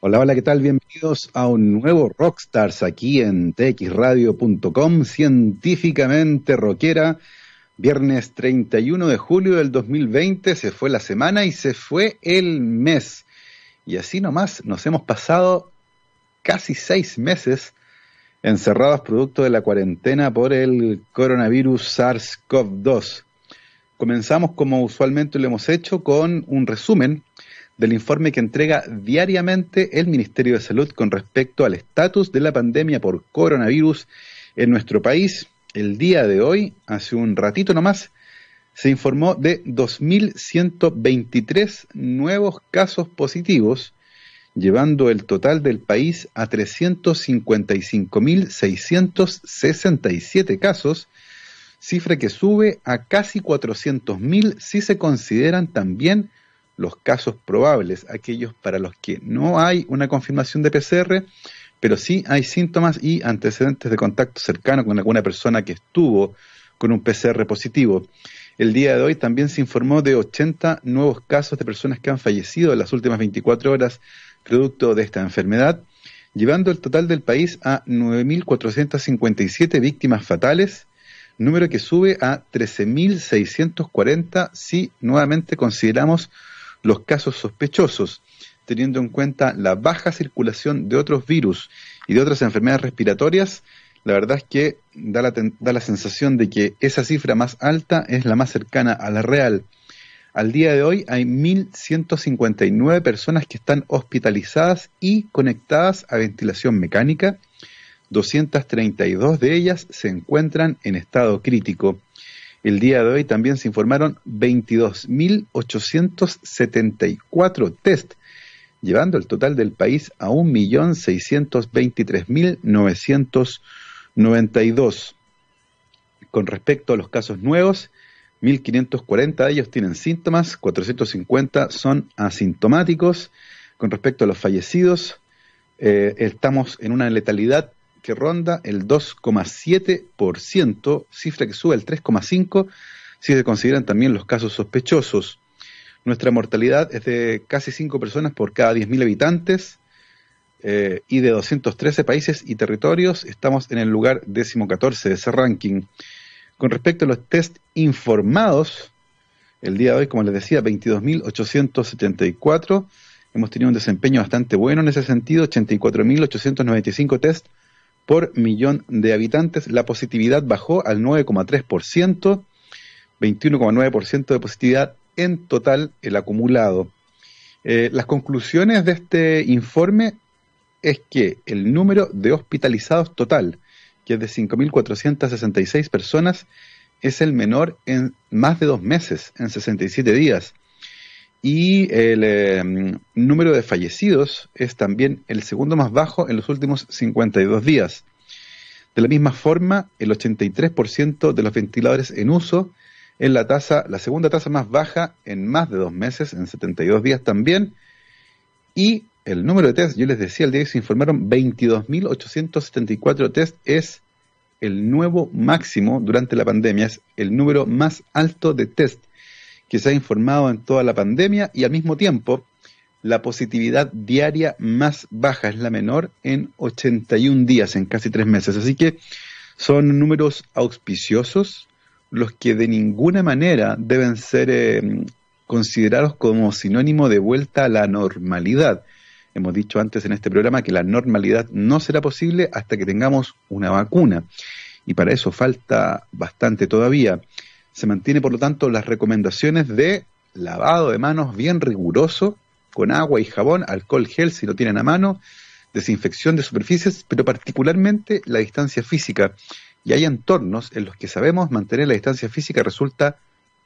Hola, hola, ¿qué tal? Bienvenidos a un nuevo Rockstars aquí en txradio.com, científicamente rockera. Viernes 31 de julio del 2020 se fue la semana y se fue el mes. Y así nomás nos hemos pasado casi seis meses encerrados producto de la cuarentena por el coronavirus SARS-CoV-2. Comenzamos como usualmente lo hemos hecho con un resumen del informe que entrega diariamente el Ministerio de Salud con respecto al estatus de la pandemia por coronavirus en nuestro país. El día de hoy, hace un ratito nomás, se informó de 2.123 nuevos casos positivos, llevando el total del país a 355.667 casos, cifra que sube a casi 400.000 si se consideran también los casos probables, aquellos para los que no hay una confirmación de PCR, pero sí hay síntomas y antecedentes de contacto cercano con alguna persona que estuvo con un PCR positivo. El día de hoy también se informó de 80 nuevos casos de personas que han fallecido en las últimas 24 horas producto de esta enfermedad, llevando el total del país a 9.457 víctimas fatales, número que sube a 13.640 si nuevamente consideramos los casos sospechosos, teniendo en cuenta la baja circulación de otros virus y de otras enfermedades respiratorias, la verdad es que da la, da la sensación de que esa cifra más alta es la más cercana a la real. Al día de hoy hay 1.159 personas que están hospitalizadas y conectadas a ventilación mecánica. 232 de ellas se encuentran en estado crítico. El día de hoy también se informaron 22.874 test, llevando el total del país a 1.623.992. Con respecto a los casos nuevos, 1.540 de ellos tienen síntomas, 450 son asintomáticos. Con respecto a los fallecidos, eh, estamos en una letalidad que ronda el 2,7%, cifra que sube al 3,5% si se consideran también los casos sospechosos. Nuestra mortalidad es de casi 5 personas por cada 10.000 habitantes eh, y de 213 países y territorios estamos en el lugar 14 de ese ranking. Con respecto a los test informados, el día de hoy, como les decía, 22.874. Hemos tenido un desempeño bastante bueno en ese sentido, 84.895 test por millón de habitantes. La positividad bajó al 9,3%, 21,9% de positividad en total el acumulado. Eh, las conclusiones de este informe es que el número de hospitalizados total, que es de 5.466 personas, es el menor en más de dos meses, en 67 días. Y el em, número de fallecidos es también el segundo más bajo en los últimos 52 días. De la misma forma, el 83% de los ventiladores en uso es la tasa, la segunda tasa más baja en más de dos meses, en 72 días también. Y el número de test, yo les decía, el día que se informaron 22.874 test, es el nuevo máximo durante la pandemia, es el número más alto de test que se ha informado en toda la pandemia y al mismo tiempo la positividad diaria más baja, es la menor en 81 días, en casi tres meses. Así que son números auspiciosos los que de ninguna manera deben ser eh, considerados como sinónimo de vuelta a la normalidad. Hemos dicho antes en este programa que la normalidad no será posible hasta que tengamos una vacuna. Y para eso falta bastante todavía. Se mantiene, por lo tanto, las recomendaciones de lavado de manos bien riguroso, con agua y jabón, alcohol gel si lo tienen a mano, desinfección de superficies, pero particularmente la distancia física. Y hay entornos en los que sabemos mantener la distancia física resulta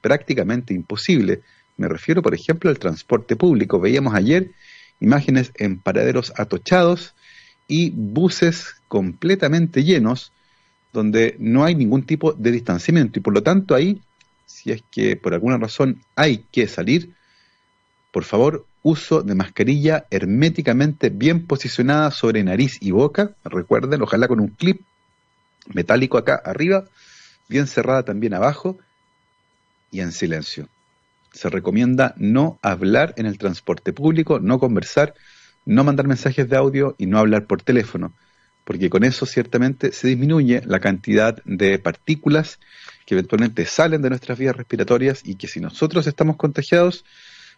prácticamente imposible. Me refiero, por ejemplo, al transporte público. Veíamos ayer imágenes en paraderos atochados y buses completamente llenos donde no hay ningún tipo de distanciamiento y por lo tanto ahí, si es que por alguna razón hay que salir, por favor, uso de mascarilla herméticamente bien posicionada sobre nariz y boca, recuerden, ojalá con un clip metálico acá arriba, bien cerrada también abajo y en silencio. Se recomienda no hablar en el transporte público, no conversar, no mandar mensajes de audio y no hablar por teléfono, porque con eso ciertamente se disminuye la cantidad de partículas que eventualmente salen de nuestras vías respiratorias y que si nosotros estamos contagiados,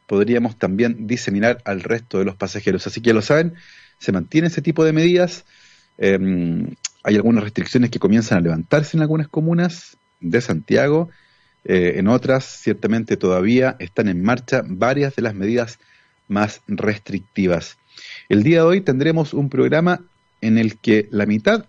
podríamos también diseminar al resto de los pasajeros. Así que lo saben, se mantiene ese tipo de medidas. Em, hay algunas restricciones que comienzan a levantarse en algunas comunas de Santiago. Eh, en otras, ciertamente todavía están en marcha varias de las medidas más restrictivas. El día de hoy tendremos un programa en el que la mitad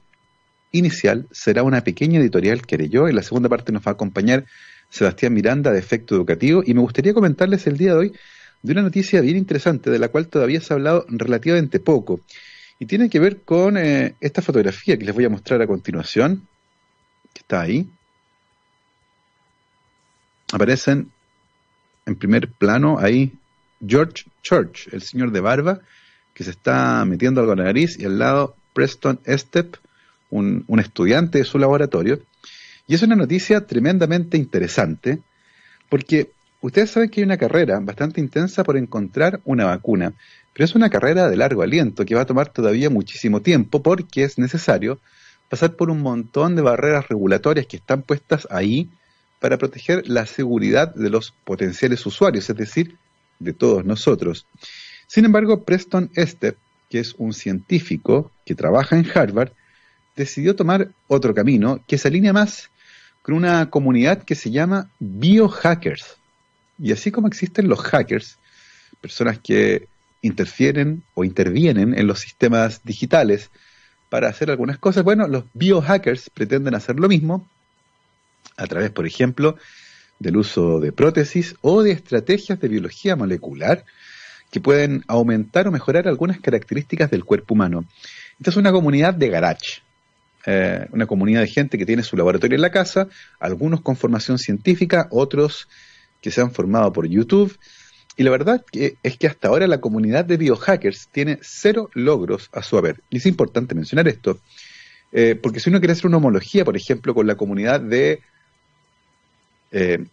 inicial será una pequeña editorial que haré yo. En la segunda parte nos va a acompañar Sebastián Miranda de Efecto Educativo. Y me gustaría comentarles el día de hoy de una noticia bien interesante de la cual todavía se ha hablado relativamente poco. Y tiene que ver con eh, esta fotografía que les voy a mostrar a continuación, que está ahí. Aparecen en primer plano ahí George Church, el señor de barba, que se está metiendo algo en la nariz, y al lado Preston Estep, un, estudiante de su laboratorio. Y es una noticia tremendamente interesante, porque ustedes saben que hay una carrera bastante intensa por encontrar una vacuna, pero es una carrera de largo aliento que va a tomar todavía muchísimo tiempo porque es necesario pasar por un montón de barreras regulatorias que están puestas ahí para proteger la seguridad de los potenciales usuarios, es decir, de todos nosotros. Sin embargo, Preston Estep, que es un científico que trabaja en Harvard, decidió tomar otro camino que se alinea más con una comunidad que se llama biohackers. Y así como existen los hackers, personas que interfieren o intervienen en los sistemas digitales para hacer algunas cosas, bueno, los biohackers pretenden hacer lo mismo a través, por ejemplo, del uso de prótesis o de estrategias de biología molecular que pueden aumentar o mejorar algunas características del cuerpo humano. Esta es una comunidad de garage, eh, una comunidad de gente que tiene su laboratorio en la casa, algunos con formación científica, otros que se han formado por YouTube. Y la verdad es que hasta ahora la comunidad de biohackers tiene cero logros a su haber. Y es importante mencionar esto, eh, porque si uno quiere hacer una homología, por ejemplo, con la comunidad de eh,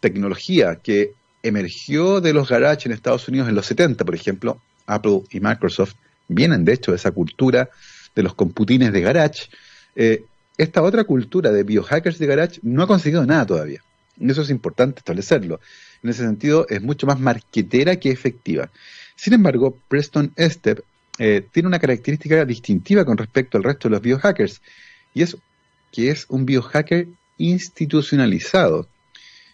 tecnología que emergió de los garages en Estados Unidos en los 70, por ejemplo, Apple y Microsoft vienen de hecho de esa cultura de los computines de garage, eh, esta otra cultura de biohackers de garage no ha conseguido nada todavía. Eso es importante establecerlo. En ese sentido, es mucho más marquetera que efectiva. Sin embargo, Preston Estep eh, tiene una característica distintiva con respecto al resto de los biohackers, y es que es un biohacker institucionalizado.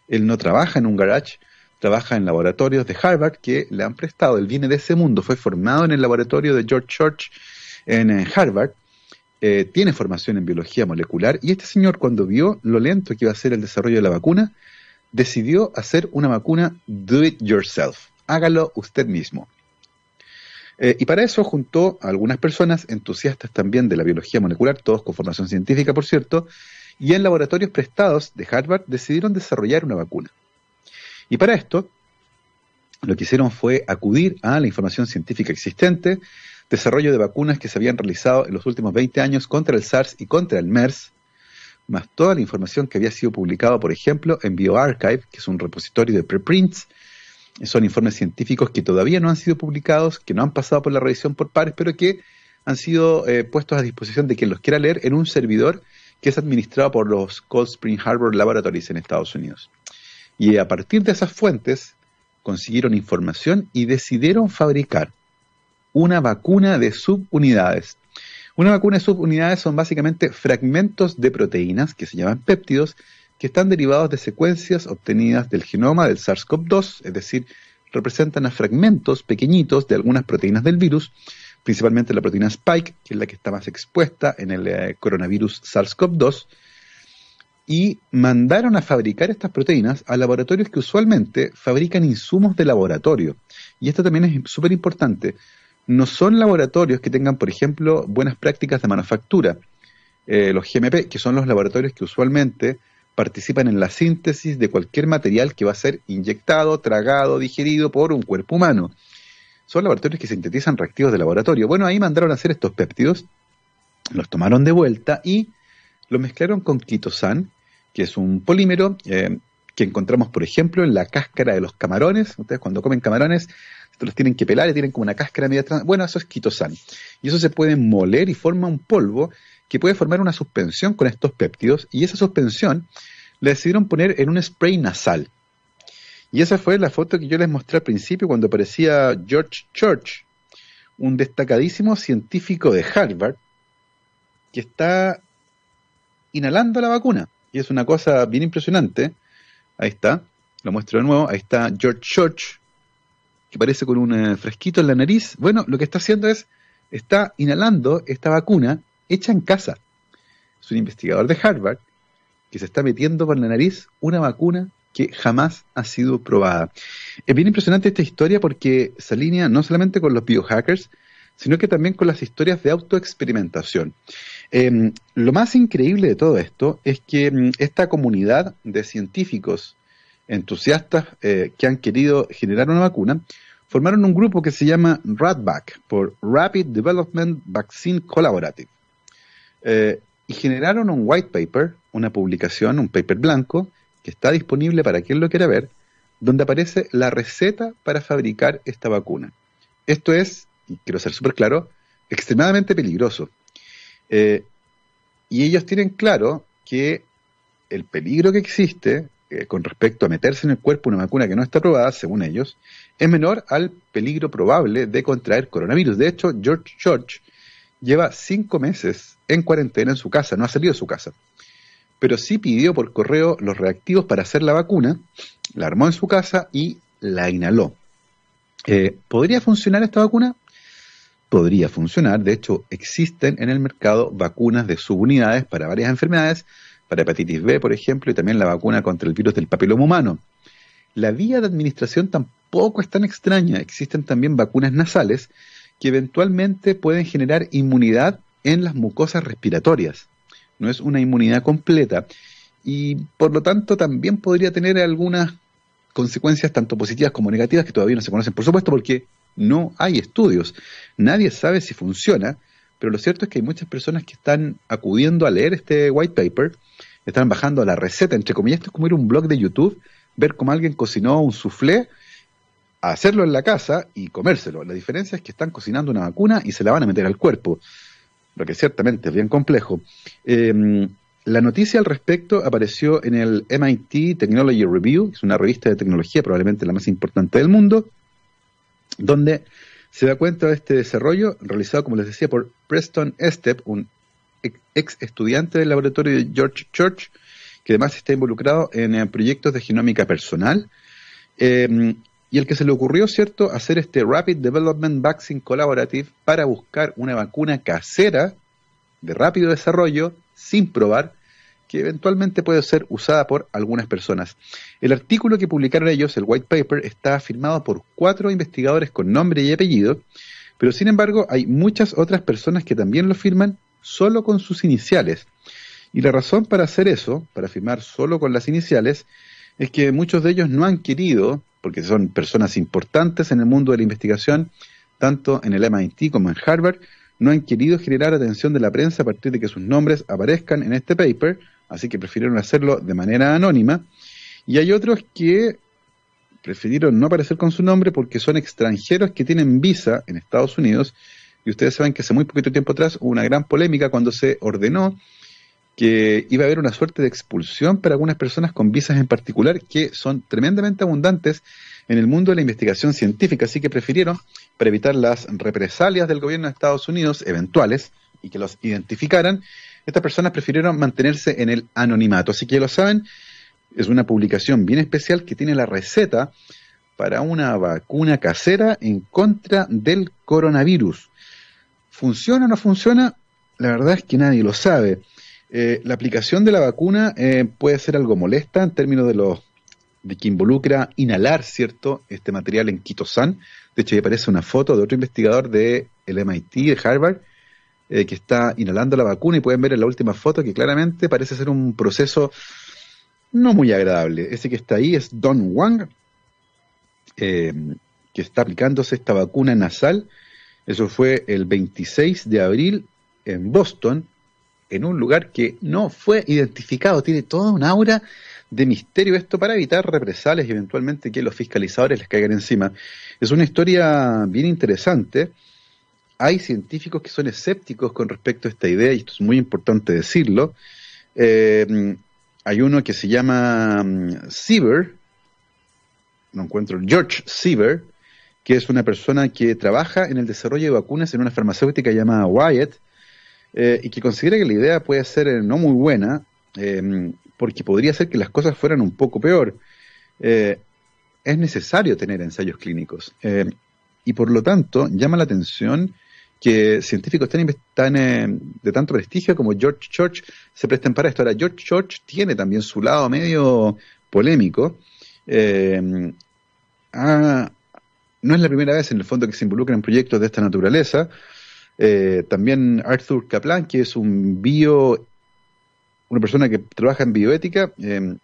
Él no trabaja en un garage, trabaja en laboratorios de Harvard que le han prestado, él viene de ese mundo, fue formado en el laboratorio de George Church en Harvard, eh, tiene formación en biología molecular y este señor cuando vio lo lento que iba a ser el desarrollo de la vacuna, decidió hacer una vacuna do it yourself, hágalo usted mismo. Eh, y para eso juntó a algunas personas entusiastas también de la biología molecular, todos con formación científica, por cierto, y en laboratorios prestados de Harvard decidieron desarrollar una vacuna. Y para esto, lo que hicieron fue acudir a la información científica existente, desarrollo de vacunas que se habían realizado en los últimos 20 años contra el SARS y contra el MERS, más toda la información que había sido publicada, por ejemplo, en BioArchive, que es un repositorio de preprints. Son informes científicos que todavía no han sido publicados, que no han pasado por la revisión por pares, pero que han sido eh, puestos a disposición de quien los quiera leer en un servidor que es administrado por los Cold Spring Harbor Laboratories en Estados Unidos. Y a partir de esas fuentes consiguieron información y decidieron fabricar una vacuna de subunidades. Una vacuna de subunidades son básicamente fragmentos de proteínas que se llaman péptidos que están derivados de secuencias obtenidas del genoma del SARS-CoV-2, es decir, representan a fragmentos pequeñitos de algunas proteínas del virus, principalmente la proteína Spike, que es la que está más expuesta en el eh, coronavirus SARS-CoV-2, y mandaron a fabricar estas proteínas a laboratorios que usualmente fabrican insumos de laboratorio. Y esto también es súper importante. No son laboratorios que tengan, por ejemplo, buenas prácticas de manufactura. Eh, los GMP, que son los laboratorios que usualmente participan en la síntesis de cualquier material que va a ser inyectado, tragado, digerido por un cuerpo humano. Son laboratorios que sintetizan reactivos de laboratorio. Bueno, ahí mandaron a hacer estos péptidos, los tomaron de vuelta y los mezclaron con quitosan, que es un polímero eh, que encontramos, por ejemplo, en la cáscara de los camarones. Ustedes cuando comen camarones, los tienen que pelar y tienen como una cáscara media Bueno, eso es quitosan. Y eso se puede moler y forma un polvo que puede formar una suspensión con estos péptidos y esa suspensión la decidieron poner en un spray nasal. Y esa fue la foto que yo les mostré al principio cuando aparecía George Church, un destacadísimo científico de Harvard, que está inhalando la vacuna. Y es una cosa bien impresionante. Ahí está, lo muestro de nuevo. Ahí está George Church, que parece con un eh, fresquito en la nariz. Bueno, lo que está haciendo es, está inhalando esta vacuna hecha en casa. Es un investigador de Harvard que se está metiendo por la nariz una vacuna que jamás ha sido probada. Es bien impresionante esta historia porque se alinea no solamente con los biohackers, sino que también con las historias de autoexperimentación. Em, lo más increíble de todo esto es que em, esta comunidad de científicos entusiastas eh, que han querido generar una vacuna formaron un grupo que se llama RADVAC, por Rapid Development Vaccine Collaborative. Eh, y generaron un white paper, una publicación, un paper blanco, que está disponible para quien lo quiera ver, donde aparece la receta para fabricar esta vacuna. Esto es, y quiero ser súper claro, extremadamente peligroso. Eh, y ellos tienen claro que el peligro que existe eh, con respecto a meterse en el cuerpo una vacuna que no está aprobada, según ellos, es menor al peligro probable de contraer coronavirus. De hecho, George George lleva cinco meses en cuarentena en su casa, no ha salido de su casa pero sí pidió por correo los reactivos para hacer la vacuna, la armó en su casa y la inhaló. Eh, ¿Podría funcionar esta vacuna? Podría funcionar, de hecho existen en el mercado vacunas de subunidades para varias enfermedades, para hepatitis B, por ejemplo, y también la vacuna contra el virus del papiloma humano. La vía de administración tampoco es tan extraña, existen también vacunas nasales que eventualmente pueden generar inmunidad en las mucosas respiratorias. No es una inmunidad completa. Y por lo tanto también podría tener algunas consecuencias tanto positivas como negativas que todavía no se conocen, por supuesto, porque no hay estudios. Nadie sabe si funciona, pero lo cierto es que hay muchas personas que están acudiendo a leer este white paper, están bajando la receta, entre comillas, esto es como ir a un blog de YouTube, ver cómo alguien cocinó un soufflé, hacerlo en la casa y comérselo. La diferencia es que están cocinando una vacuna y se la van a meter al cuerpo lo que ciertamente es bien complejo. Em, la noticia al respecto apareció en el MIT Technology Review, que es una revista de tecnología probablemente la más importante del mundo, donde se da cuenta de este desarrollo realizado, como les decía, por Preston Estep, un ex estudiante del laboratorio de George Church, que además está involucrado en eh, proyectos de genómica personal. Em, y el que se le ocurrió, ¿cierto?, hacer este Rapid Development Vaccine Collaborative para buscar una vacuna casera de rápido desarrollo, sin probar, que eventualmente puede ser usada por algunas personas. El artículo que publicaron ellos, el white paper, está firmado por cuatro investigadores con nombre y apellido, pero sin embargo hay muchas otras personas que también lo firman solo con sus iniciales. Y la razón para hacer eso, para firmar solo con las iniciales, es que muchos de ellos no han querido porque son personas importantes en el mundo de la investigación, tanto en el MIT como en Harvard, no han querido generar atención de la prensa a partir de que sus nombres aparezcan en este paper, así que prefirieron hacerlo de manera anónima. Y hay otros que prefirieron no aparecer con su nombre porque son extranjeros que tienen visa en Estados Unidos. Y ustedes saben que hace muy poquito tiempo atrás hubo una gran polémica cuando se ordenó que iba a haber una suerte de expulsión para algunas personas con visas en particular que son tremendamente abundantes en el mundo de la investigación científica, así que prefirieron, para evitar las represalias del gobierno de Estados Unidos eventuales y que los identificaran, estas personas prefirieron mantenerse en el anonimato. Así que ya lo saben, es una publicación bien especial que tiene la receta para una vacuna casera en contra del coronavirus. ¿Funciona o no funciona? La verdad es que nadie lo sabe. Eh, la aplicación de la vacuna eh, puede ser algo molesta en términos de los de que involucra inhalar, ¿cierto?, este material en quitosan. De hecho, ahí aparece una foto de otro investigador del el MIT, de Harvard, eh, que está inhalando la vacuna y pueden ver en la última foto que claramente parece ser un proceso no muy agradable. Ese que está ahí es Don Wang, que está aplicándose esta vacuna nasal. Eso fue el 26 de abril en Boston, en un lugar que no fue identificado, tiene toda un aura de misterio esto para evitar represalias y eventualmente que los fiscalizadores les caigan encima. Es una historia bien interesante. Hay científicos que son escépticos con respecto a esta idea y esto es muy importante decirlo. Eh, hay uno que se llama mm, Sieber, no encuentro, George Sieber, que es una persona que trabaja en el desarrollo de vacunas en una farmacéutica llamada Wyatt, eh, y que considera que la idea puede ser eh, no muy buena, porque podría ser que las cosas fueran un poco peor. es necesario tener ensayos clínicos, y por lo tanto llama la atención que científicos tan, de tanto prestigio como George Church se presten para esto. Ahora, George Church tiene también su lado medio polémico. ha, no es la primera vez en el fondo que se involucra en proyectos de esta naturaleza. Eh, también Arthur Kaplan, que es un bio, una persona que trabaja en bioética, eh,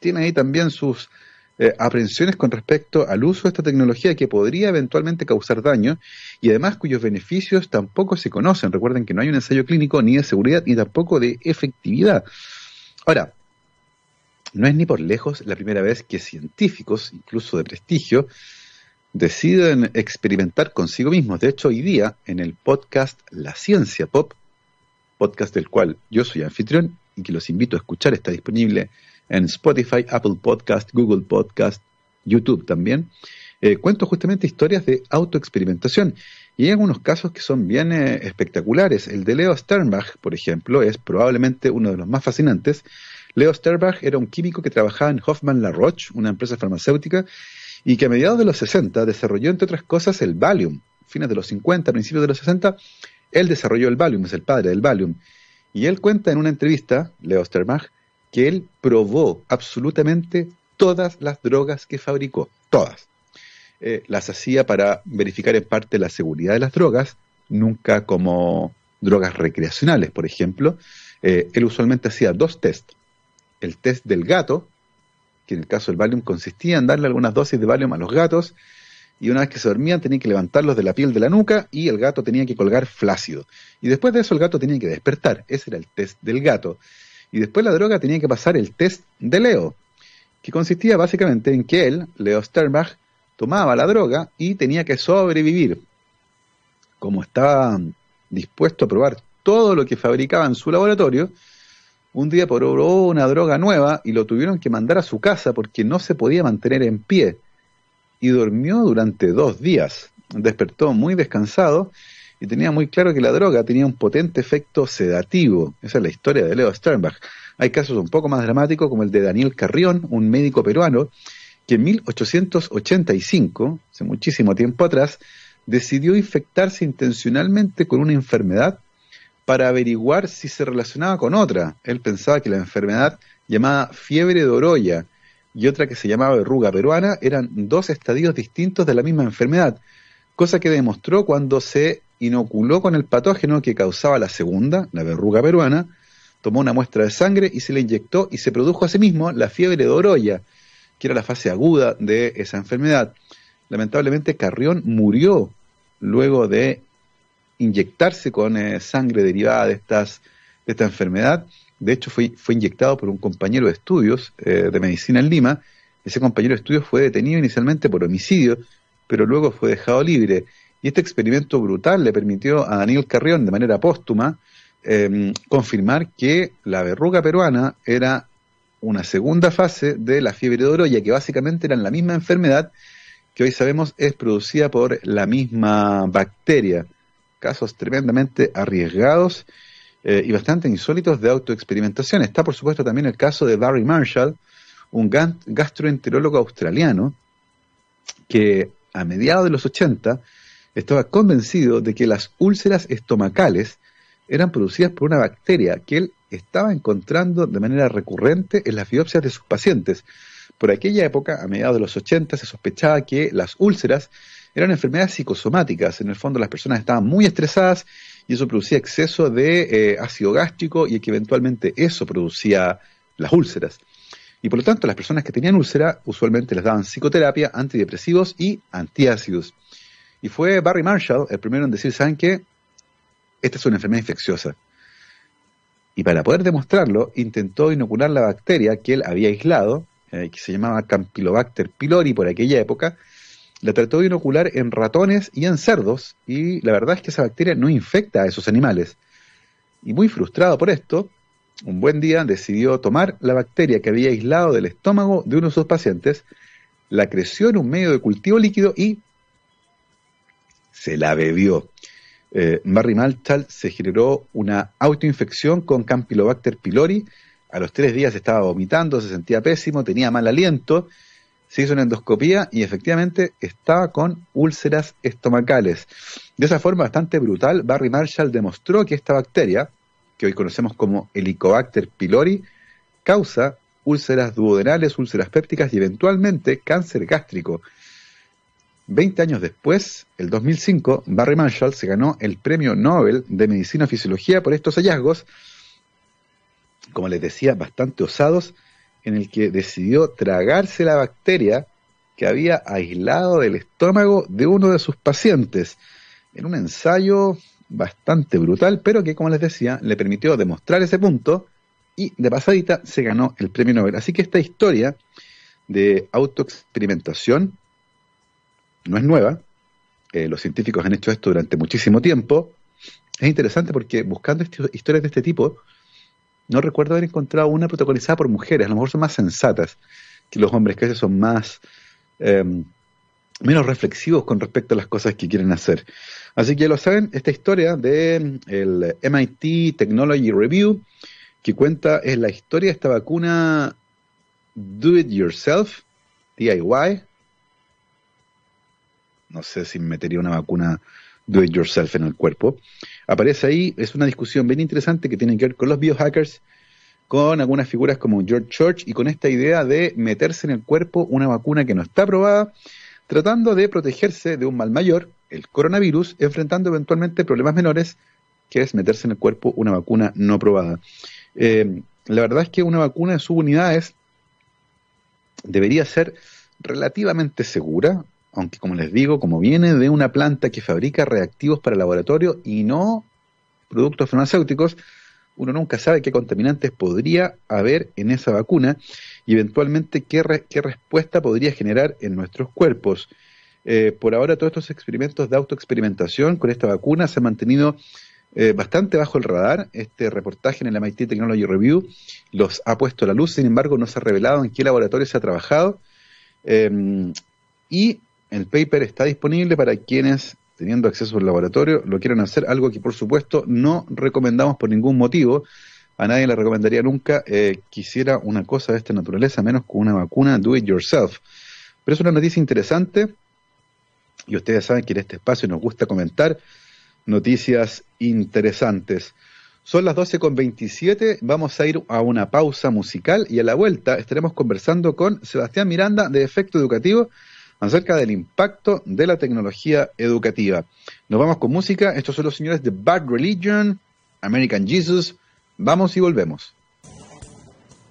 tiene ahí también sus eh, aprensiones con respecto al uso de esta tecnología que podría eventualmente causar daño y además cuyos beneficios tampoco se conocen. Recuerden que no hay un ensayo clínico ni de seguridad ni tampoco de efectividad. Ahora, no es ni por lejos la primera vez que científicos, incluso de prestigio, deciden experimentar consigo mismos. De hecho, hoy día, en el podcast La Ciencia Pop, podcast del cual yo soy anfitrión y que los invito a escuchar, está disponible en Spotify, Apple Podcast, Google Podcast, YouTube también. Eh, cuento justamente historias de autoexperimentación y hay algunos casos que son bien eh, espectaculares. El de Leo Sternbach, por ejemplo, es probablemente uno de los más fascinantes. Leo Sternbach era un químico que trabajaba en Hoffman La Roche, una empresa farmacéutica, y que a mediados de los 60 desarrolló, entre otras cosas, el Valium. Fines de los 50, principios de los 60, él desarrolló el Valium, es el padre del Valium. Y él cuenta en una entrevista, Leo Stermach, que él probó absolutamente todas las drogas que fabricó, todas. Eh, las hacía para verificar en parte la seguridad de las drogas, nunca como drogas recreacionales, por ejemplo. Eh, él usualmente hacía dos test. El test del gato, que en el caso del Valium consistía en darle algunas dosis de Valium a los gatos, y una vez que se dormían tenían que levantarlos de la piel de la nuca y el gato tenía que colgar flácido. Y después de eso el gato tenía que despertar, ese era el test del gato. Y después la droga tenía que pasar el test de Leo, que consistía básicamente en que él, Leo Sternbach, tomaba la droga y tenía que sobrevivir. Como estaba dispuesto a probar todo lo que fabricaba en su laboratorio, un día probó una droga nueva y lo tuvieron que mandar a su casa porque no se podía mantener en pie. Y durmió durante dos días. Despertó muy descansado y tenía muy claro que la droga tenía un potente efecto sedativo. Esa es la historia de Leo Sternbach. Hay casos un poco más dramáticos como el de Daniel Carrión, un médico peruano, que en 1885, hace muchísimo tiempo atrás, decidió infectarse intencionalmente con una enfermedad para averiguar si se relacionaba con otra. Él pensaba que la enfermedad llamada fiebre de Oroya y otra que se llamaba verruga peruana eran dos estadios distintos de la misma enfermedad, cosa que demostró cuando se inoculó con el patógeno que causaba la segunda, la verruga peruana, tomó una muestra de sangre y se le inyectó y se produjo asimismo la fiebre de Oroya, que era la fase aguda de esa enfermedad. Lamentablemente Carrión murió luego de inyectarse con eh, sangre derivada de, estas, esta enfermedad. De hecho, fue, fue inyectado por un compañero de estudios eh, de medicina en Lima. Ese compañero de estudios fue detenido inicialmente por homicidio, pero luego fue dejado libre. Y este experimento brutal le permitió a Daniel Carrión, de manera póstuma, em, confirmar que la verruga peruana era una segunda fase de la fiebre de oro, ya que básicamente eran la misma enfermedad que hoy sabemos es producida por la misma bacteria casos tremendamente arriesgados eh, y bastante insólitos de autoexperimentación. Está, por supuesto, también el caso de Barry Marshall, un gastroenterólogo australiano que a mediados de los 80 estaba convencido de que las úlceras estomacales eran producidas por una bacteria que él estaba encontrando de manera recurrente en las biopsias de sus pacientes. Por aquella época, a mediados de los 80, se sospechaba que las úlceras eran enfermedades psicosomáticas. En el fondo las personas estaban muy estresadas y eso producía exceso de eh, ácido gástrico y que eventualmente eso producía las úlceras. Y por lo tanto las personas que tenían úlcera usualmente les daban psicoterapia, antidepresivos y antiácidos. Y fue Barry Marshall el primero en decir, ¿saben qué? Esta es una enfermedad infecciosa. Y para poder demostrarlo, intentó inocular la bacteria que él había aislado, eh, que se llamaba Campylobacter pylori por aquella época, la trató de inocular en ratones y en cerdos, y la verdad es que esa bacteria no infecta a esos animales. Y muy frustrado por esto, un buen día decidió tomar la bacteria que había aislado del estómago de uno de sus pacientes, la creció en un medio de cultivo líquido y se la bebió. Eh, Barry Marshall se generó una autoinfección con Campylobacter pylori. A los tres días estaba vomitando, se sentía pésimo, tenía mal aliento. Se hizo una endoscopía y efectivamente estaba con úlceras estomacales. De esa forma bastante brutal, Barry Marshall demostró que esta bacteria, que hoy conocemos como Helicobacter pylori, causa úlceras duodenales, úlceras pépticas y eventualmente cáncer gástrico. Veinte años después, el 2005, Barry Marshall se ganó el Premio Nobel de Medicina y Fisiología por estos hallazgos, como les decía, bastante osados, en el que decidió tragarse la bacteria que había aislado del estómago de uno de sus pacientes, en un ensayo bastante brutal, pero que, como les decía, le permitió demostrar ese punto y de pasadita se ganó el premio Nobel. Así que esta historia de autoexperimentación no es nueva, eh, los científicos han hecho esto durante muchísimo tiempo. Es interesante porque buscando historias de este tipo, no recuerdo haber encontrado una protagonizada por mujeres, a lo mejor son más sensatas que los hombres, que a veces son más em, menos reflexivos con respecto a las cosas que quieren hacer. Así que lo saben, esta historia de el MIT Technology Review, que cuenta, es la historia de esta vacuna Do It Yourself, DIY, no sé si metería una vacuna do it yourself en el cuerpo. Aparece ahí, es una discusión bien interesante que tiene que ver con los biohackers, con algunas figuras como George Church y con esta idea de meterse en el cuerpo una vacuna que no está aprobada, tratando de protegerse de un mal mayor, el coronavirus, enfrentando eventualmente problemas menores, que es meterse en el cuerpo una vacuna no aprobada. Eh, la verdad es que una vacuna en sus unidades debería ser relativamente segura, aunque como les digo, como viene de una planta que fabrica reactivos para laboratorio y no productos farmacéuticos, uno nunca sabe qué contaminantes podría haber en esa vacuna y eventualmente qué, respuesta podría generar en nuestros cuerpos. Eh, por ahora todos estos experimentos de autoexperimentación con esta vacuna se han mantenido eh, bastante bajo el radar. Este reportaje en el MIT Technology Review los ha puesto a la luz, sin embargo no se ha revelado en qué laboratorio se ha trabajado. Eh, y el paper está disponible para quienes, teniendo acceso al laboratorio, lo quieran hacer, algo que por supuesto no recomendamos por ningún motivo. A nadie le recomendaría nunca eh, quisiera una cosa de esta naturaleza, menos con una vacuna do it yourself. Pero es una noticia interesante y ustedes saben que en este espacio nos gusta comentar noticias interesantes. Son las 12.27, vamos a ir a una pausa musical y a la vuelta estaremos conversando con Sebastián Miranda de Efecto Educativo acerca del impacto de la tecnología educativa. Nos vamos con música. Estos son los señores de Bad Religion, American Jesus. Vamos y volvemos.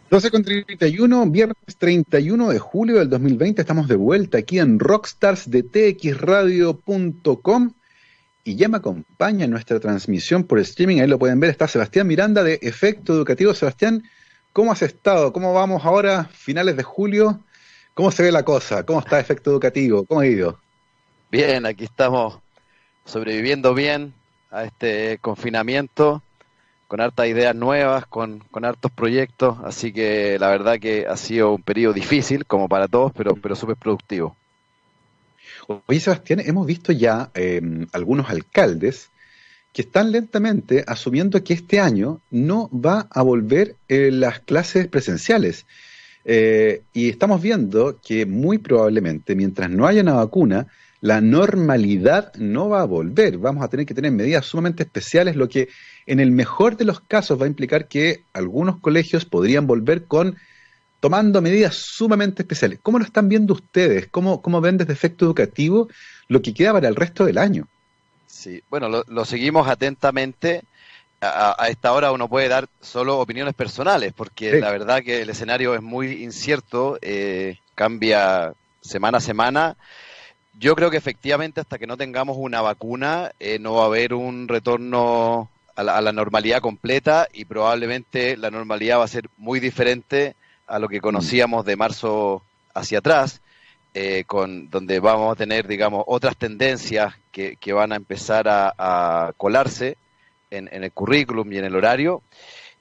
12 con 31, viernes 31 de julio del 2020. Estamos de vuelta aquí en Rockstars de txradio.com y ya me acompaña en nuestra transmisión por streaming. Ahí lo pueden ver. Está Sebastián Miranda de Efecto Educativo. Sebastián, ¿cómo has estado? ¿Cómo vamos ahora, finales de julio? ¿Cómo se ve la cosa? ¿Cómo está efecto educativo? ¿Cómo ha ido? Bien, aquí estamos sobreviviendo bien a este confinamiento, con hartas ideas nuevas, con, con hartos proyectos, así que la verdad que ha sido un periodo difícil, como para todos, pero, pero súper productivo. Oye, Sebastián, hemos visto ya em, algunos alcaldes que están lentamente asumiendo que este año no va a volver eh, las clases presenciales eh, y estamos viendo que muy probablemente, mientras no haya una vacuna, la normalidad no va a volver. Vamos a tener que tener medidas sumamente especiales, lo que en el mejor de los casos va a implicar que algunos colegios podrían volver con tomando medidas sumamente especiales. ¿Cómo lo están viendo ustedes? ¿Cómo, cómo ven desde efecto educativo lo que queda para el resto del año? Sí, bueno, lo seguimos atentamente a, esta hora uno puede dar solo opiniones personales, porque la verdad que el escenario es muy incierto, eh, cambia semana a semana. Yo creo que efectivamente hasta que no tengamos una vacuna eh, no va a haber un retorno a la, normalidad completa y probablemente la normalidad va a ser muy diferente a lo que conocíamos de marzo hacia atrás, eh, con donde vamos a tener, digamos, otras tendencias que, van a empezar a, colarse en, el currículum y en el horario.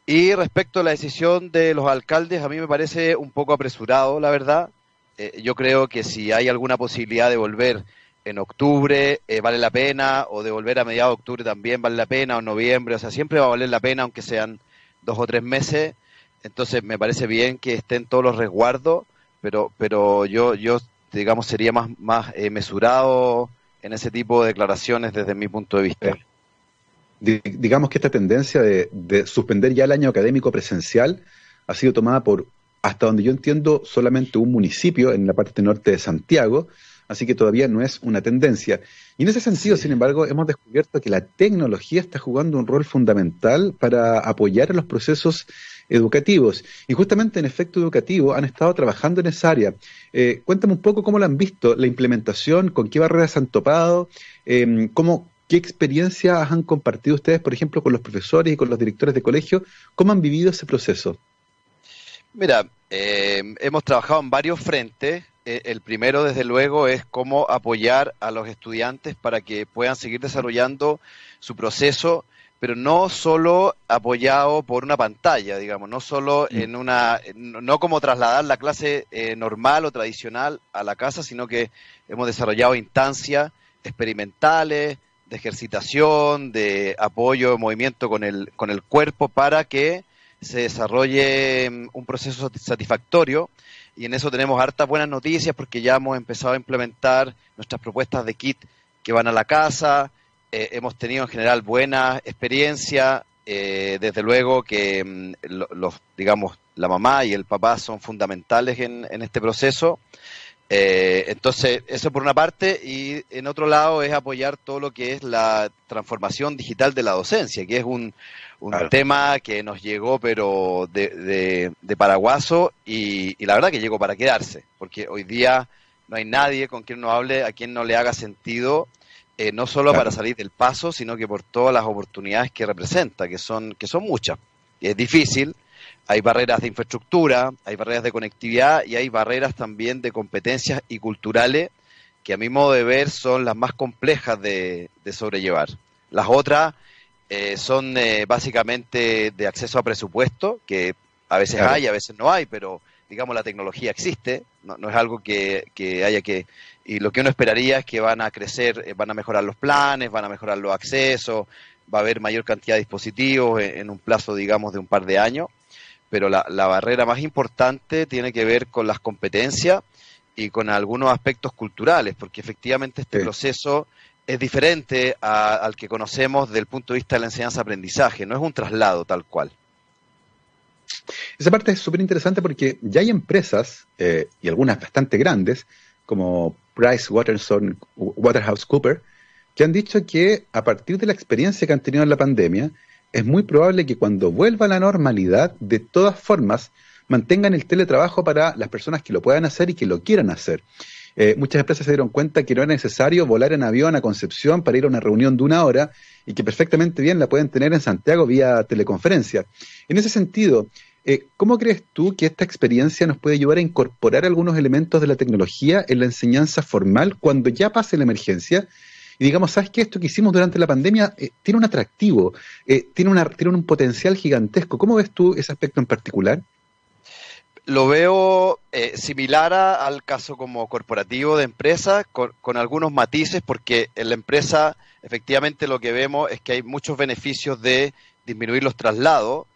Y respecto a la decisión de los alcaldes, a mí me parece un poco apresurado, la verdad. Eh, yo creo que si hay alguna posibilidad de volver en octubre eh, vale la pena, o de volver a mediados de octubre también vale la pena, o noviembre, o sea, siempre va a valer la pena, aunque sean dos o tres meses. Entonces me parece bien que estén todos los resguardos, pero, pero yo, yo digamos, sería más, más eh, mesurado en ese tipo de declaraciones desde mi punto de vista. Digamos que esta tendencia de, de suspender ya el año académico presencial ha sido tomada por, hasta donde yo entiendo, solamente un municipio en la parte norte de Santiago, así que todavía no es una tendencia. Y en ese sentido, sin embargo, hemos descubierto que la tecnología está jugando un rol fundamental para apoyar a los procesos educativos. Y justamente en efecto educativo han estado trabajando en esa área. Eh, cuéntame un poco cómo lo han visto, la implementación, con qué barreras han topado, eh, cómo, qué experiencias han compartido ustedes, por ejemplo, con los profesores y con los directores de colegio, cómo han vivido ese proceso. Mira, eh, hemos trabajado en varios frentes. Eh, el primero, desde luego, es cómo apoyar a los estudiantes para que puedan seguir desarrollando su proceso, pero no solo apoyado por una pantalla, digamos, no solo mm. en una, no como trasladar la clase eh, normal o tradicional a la casa, sino que hemos desarrollado instancias experimentales, de ejercitación, de apoyo, movimiento con el, con el cuerpo para que se desarrolle mm, un proceso satisfactorio. Y en eso tenemos hartas buenas noticias porque ya hemos empezado a implementar nuestras propuestas de kit que van a la casa, eh, hemos tenido en general buena experiencia, eh, desde luego que mm, los, digamos, la mamá y el papá son fundamentales en, en este proceso. Eh, entonces, eso por una parte, y en otro lado es apoyar todo lo que es la transformación digital de la docencia, que es un, un tema que nos llegó pero de, de, paraguaso y, la verdad que llegó para quedarse, porque hoy día no hay nadie con quien no hable, a quien no le haga sentido, eh, no solo para salir del paso, sino que por todas las oportunidades que representa, que son, que son muchas. Y es difícil, hay barreras de infraestructura, hay barreras de conectividad y hay barreras también de competencias y culturales que a mi modo de ver son las más complejas de, de sobrellevar. Las otras eh, son eh, básicamente de acceso a presupuesto, que a veces hay, a veces no hay, pero digamos la tecnología existe, no, es algo que, haya que... Y lo que uno esperaría es que van a crecer, eh, van a mejorar los planes, van a mejorar los accesos, va a haber mayor cantidad de dispositivos en, un plazo, digamos, de un par de años, pero la, barrera más importante tiene que ver con las competencias y con algunos aspectos culturales, porque efectivamente este proceso es diferente al que conocemos desde el punto de vista de la enseñanza-aprendizaje, no es un traslado tal cual. Esa parte es súper interesante porque ya hay empresas, eh, y algunas bastante grandes, como Price Waterhouse Cooper, que han dicho que a partir de la experiencia que han tenido en la pandemia, es muy probable que cuando vuelva a la normalidad, de todas formas, mantengan el teletrabajo para las personas que lo puedan hacer y que lo quieran hacer. Eh, muchas empresas se dieron cuenta que no era necesario volar en avión a Concepción para ir a una reunión de una hora y que perfectamente bien la pueden tener en Santiago vía teleconferencia. En ese sentido, eh, ¿cómo crees tú que esta experiencia nos puede ayudar a incorporar algunos elementos de la tecnología en la enseñanza formal cuando ya pase la emergencia? Y digamos, ¿sabes qué? Esto que hicimos durante la pandemia eh, tiene un atractivo, tiene, una, tiene un potencial gigantesco. ¿Cómo ves tú ese aspecto en particular? lo veo eh, similar al caso como corporativo de empresa, con, algunos matices, porque en la empresa efectivamente lo que vemos es que hay muchos beneficios de disminuir los traslados.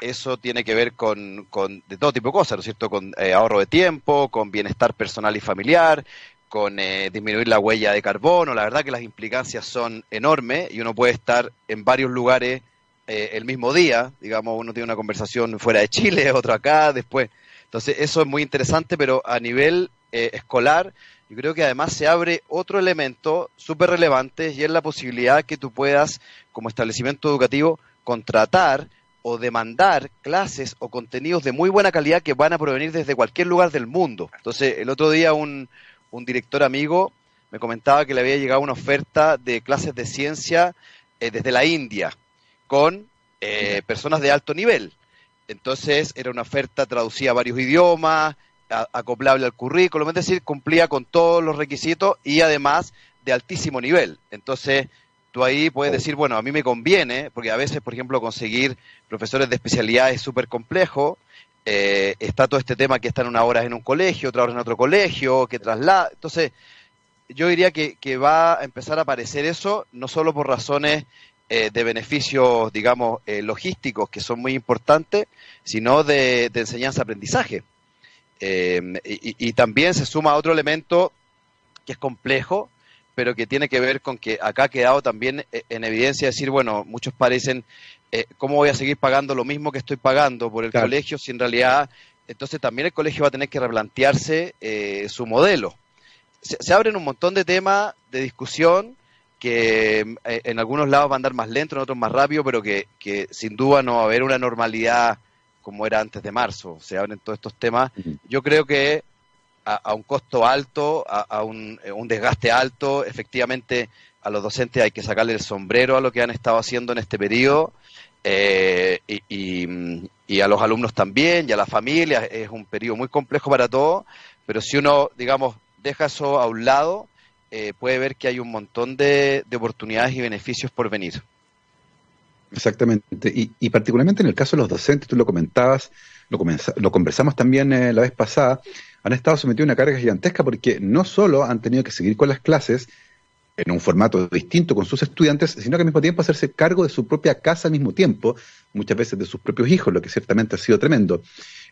Eso tiene que ver con, de todo tipo de cosas, ¿no es cierto? Con eh, ahorro de tiempo, con bienestar personal y familiar, con eh, disminuir la huella de carbono. La verdad que las implicancias son enormes y uno puede estar en varios lugares el mismo día. Digamos, uno tiene una conversación fuera de Chile, otro acá, después entonces, eso es muy interesante, pero a nivel eh, escolar, yo creo que además se abre otro elemento súper relevante y es la posibilidad que tú puedas, como establecimiento educativo, contratar o demandar clases o contenidos de muy buena calidad que van a provenir desde cualquier lugar del mundo. Entonces, el otro día un, un director amigo me comentaba que le había llegado una oferta de clases de ciencia eh, desde la India con eh, personas de alto nivel. Entonces era una oferta traducida a varios idiomas, acoplable al currículum, es decir, cumplía con todos los requisitos y además de altísimo nivel. Entonces, tú ahí puedes oh. decir, bueno, a mí me conviene, porque a veces, por ejemplo, conseguir profesores de especialidad es súper complejo. Eh, está todo este tema que están una hora en un colegio, otra hora en otro colegio, que traslada. Entonces, yo diría que, va a empezar a aparecer eso, no solo por razones eh, de beneficios, digamos, eh, logísticos, que son muy importantes, sino de, enseñanza-aprendizaje. y, y, también se suma otro elemento que es complejo, pero que tiene que ver con que acá ha quedado también eh, en evidencia decir, bueno, muchos parecen, eh, ¿cómo voy a seguir pagando lo mismo que estoy pagando por el colegio si en realidad, entonces también el colegio va a tener que replantearse eh, su modelo? Se, abren un montón de temas de discusión que en algunos lados van a andar más lento, en otros más rápido, pero que, que sin duda no va a haber una normalidad como era antes de marzo. Se abren todos estos temas. Yo creo que a, un costo alto, a, un, eh, un, desgaste alto. Efectivamente, a los docentes hay que sacarle el sombrero a lo que han estado haciendo en este periodo. Eh, y, a los alumnos también, y a las familias. Es un periodo muy complejo para todos, pero si uno, digamos, deja eso a un lado, eh, puede ver que hay un montón de, oportunidades y beneficios por venir. Exactamente, y, particularmente en el caso de los docentes, tú lo comentabas, lo, lo conversamos también la vez pasada, han estado sometidos a una carga gigantesca porque no solo han tenido que seguir con las clases en un formato distinto con sus estudiantes, sino que al mismo tiempo hacerse cargo de su propia casa al mismo tiempo, muchas veces de sus propios hijos, lo que ciertamente ha sido tremendo.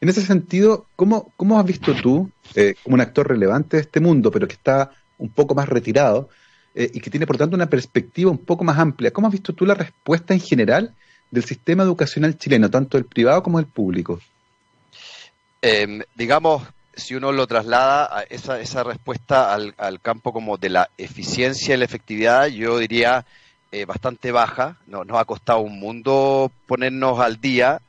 En ese sentido, ¿cómo, cómo has visto tú, eh, como un actor relevante de este mundo, pero que está un poco más retirado eh, y que tiene por tanto una perspectiva un poco más amplia, ¿cómo has visto tú la respuesta en general del sistema educacional chileno, tanto el privado como el público? Em, digamos, si uno lo traslada a esa, esa respuesta al, campo como de la eficiencia y la efectividad, yo diría eh, bastante baja. No, nos ha costado un mundo ponernos al día.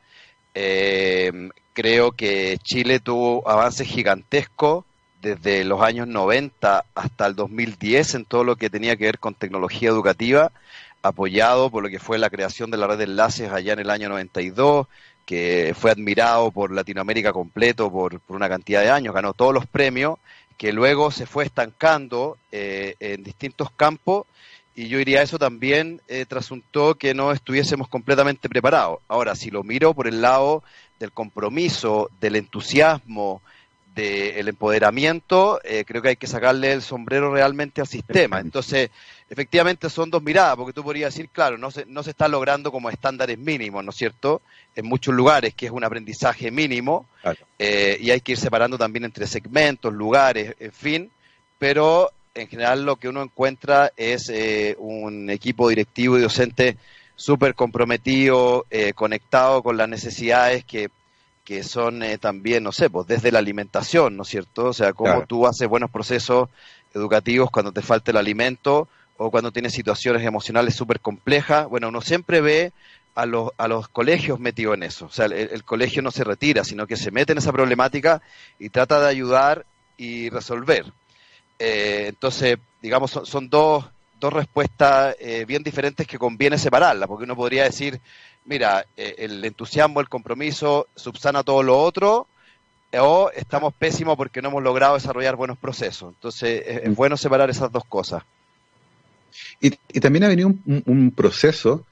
Eh, creo que Chile tuvo avances gigantescos desde los años 90 hasta el 2010 en todo lo que tenía que ver con tecnología educativa, apoyado por lo que fue la creación de la red de enlaces allá en el año 92, que fue admirado por Latinoamérica completo por, una cantidad de años, ganó todos los premios, que luego se fue estancando eh, en distintos campos y yo diría eso también eh, trasuntó que no estuviésemos completamente preparados. Ahora, si lo miro por el lado del compromiso, del entusiasmo, del empoderamiento, eh, creo que hay que sacarle el sombrero realmente al sistema. Entonces, efectivamente son dos miradas, porque tú podrías decir, claro, no se, no se está logrando como estándares mínimos, ¿no es cierto? En muchos lugares, que es un aprendizaje mínimo, eh, y hay que ir separando también entre segmentos, lugares, en fin, pero en general lo que uno encuentra es eh, un equipo directivo y docente súper comprometido, eh, conectado con las necesidades que, que son también, no sé, pues desde la alimentación, ¿no es cierto? O sea, cómo tú haces buenos procesos educativos cuando te falta el alimento, o cuando tiene situaciones emocionales súper complejas, bueno, uno siempre ve a los, a los colegios metidos en eso. O sea, el, colegio no se retira, sino que se mete en esa problemática y trata de ayudar y resolver. Eh, entonces, digamos, son, dos, dos respuestas eh, bien diferentes que conviene separarlas, porque uno podría decir, mira, eh, el entusiasmo, el compromiso subsana todo lo otro, o estamos pésimos porque no hemos logrado desarrollar buenos procesos. Entonces, es mm. bueno separar esas dos cosas. Y, también ha venido un, proceso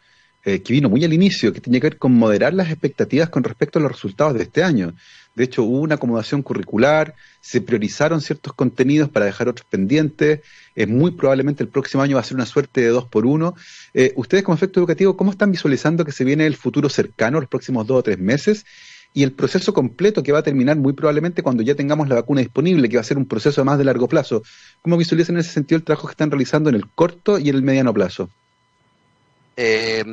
eh, que vino muy al inicio, que tenía que ver con moderar las expectativas con respecto a los resultados de este año. De hecho, hubo una acomodación curricular, se priorizaron ciertos contenidos para dejar otros pendientes. Eh, muy probablemente el próximo año va a ser una suerte de dos por uno. Eh, ustedes, como efecto educativo, ¿cómo están visualizando que se viene el futuro cercano, los próximos dos o tres meses? Y el proceso completo que va a terminar muy probablemente cuando ya tengamos la vacuna disponible, que va a ser un proceso más de largo plazo. ¿Cómo visualizan en ese sentido el trabajo que están realizando en el corto y en el mediano plazo? Eh,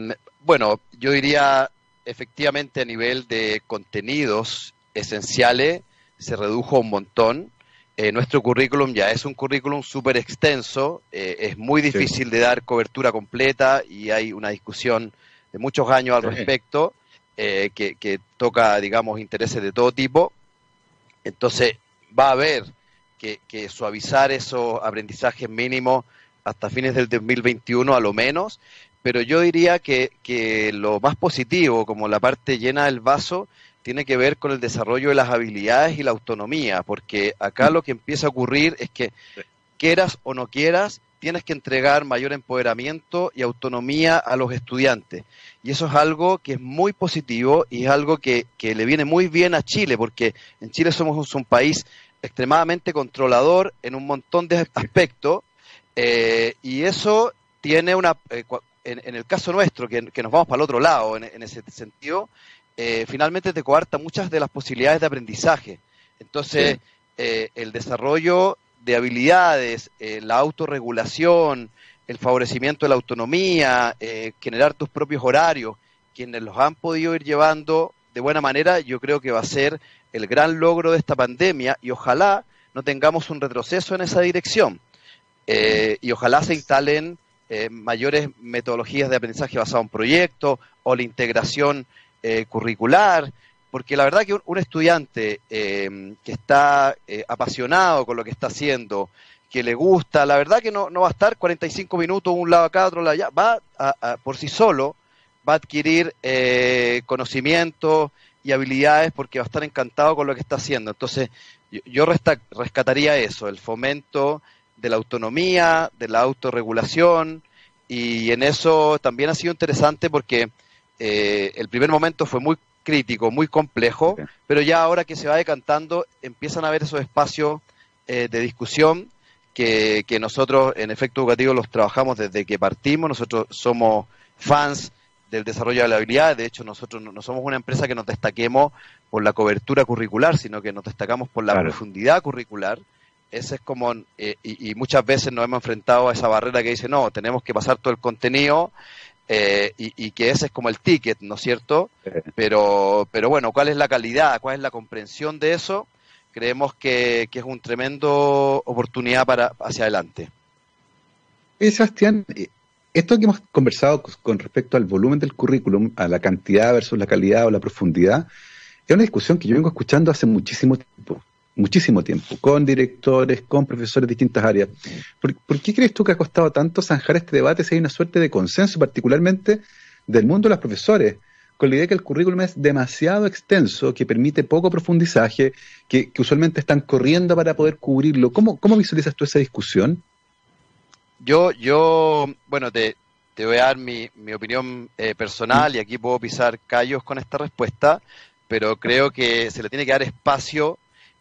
bueno, yo diría efectivamente a nivel de contenidos esenciales se redujo un montón. Eh, nuestro currículum ya es un currículum súper extenso, eh, es muy difícil de dar cobertura completa y hay una discusión de muchos años al respecto. Eh, que, toca, digamos, intereses de todo tipo. Entonces, va a haber que, suavizar esos aprendizajes mínimos hasta fines del 2021 a lo menos, pero yo diría que, que lo más positivo, como la parte llena del vaso, tiene que ver con el desarrollo de las habilidades y la autonomía, porque acá lo que empieza a ocurrir es que quieras o no quieras, tienes que entregar mayor empoderamiento y autonomía a los estudiantes. Y eso es algo que es muy positivo y es algo que, le viene muy bien a Chile, porque en Chile somos un país extremadamente controlador en un montón de aspectos, eh, y eso tiene una, eh, en, el caso nuestro, que, nos vamos para el otro lado en, ese sentido, eh, finalmente te coarta muchas de las posibilidades de aprendizaje. Entonces, el desarrollo de habilidades, eh, la autorregulación, el favorecimiento de la autonomía, eh, generar tus propios horarios, quienes los han podido ir llevando de buena manera, yo creo que va a ser el gran logro de esta pandemia y ojalá no tengamos un retroceso en esa dirección. Eh, y ojalá se instalen mayores metodologías de aprendizaje basado en proyectos o la integración curricular, porque la verdad que un, estudiante eh, que está eh, apasionado con lo que está haciendo, que le gusta, la verdad que no, no va a estar 45 minutos un lado acá, otro lado allá, va a, por sí solo, va a adquirir eh, conocimientos y habilidades porque va a estar encantado con lo que está haciendo. Entonces, yo, yo rescataría eso, el fomento de la autonomía, de la autorregulación, y en eso también ha sido interesante porque el primer momento fue muy crítico, muy complejo, pero ya ahora que se va decantando, empiezan a haber esos espacios eh, de discusión que, nosotros en efecto educativo los trabajamos desde que partimos, nosotros somos fans del desarrollo de la habilidad, de hecho nosotros no, somos una empresa que nos destaquemos por la cobertura curricular, sino que nos destacamos por la profundidad curricular. Ese es como, eh, y, y, muchas veces nos hemos enfrentado a esa barrera que dice, no, tenemos que pasar todo el contenido eh, y, que ese es como el ticket, ¿no es cierto? Pero, pero bueno, ¿cuál es la calidad? ¿Cuál es la comprensión de eso? Creemos que, es un tremendo oportunidad para hacia adelante. Eh, Sebastián, esto que hemos conversado con respecto al volumen del currículum, a la cantidad versus la calidad o la profundidad, es una discusión que yo vengo escuchando hace muchísimo tiempo muchísimo tiempo, con directores, con profesores de distintas áreas. ¿Por, qué crees tú que ha costado tanto zanjar este debate si hay una suerte de consenso, particularmente del mundo de los profesores, con la idea que el currículum es demasiado extenso, que permite poco profundizaje, que, usualmente están corriendo para poder cubrirlo? ¿Cómo, cómo visualizas tú esa discusión? Yo, yo bueno, te, voy a dar mi, mi opinión eh, personal y aquí puedo pisar callos con esta respuesta, pero creo que se le tiene que dar espacio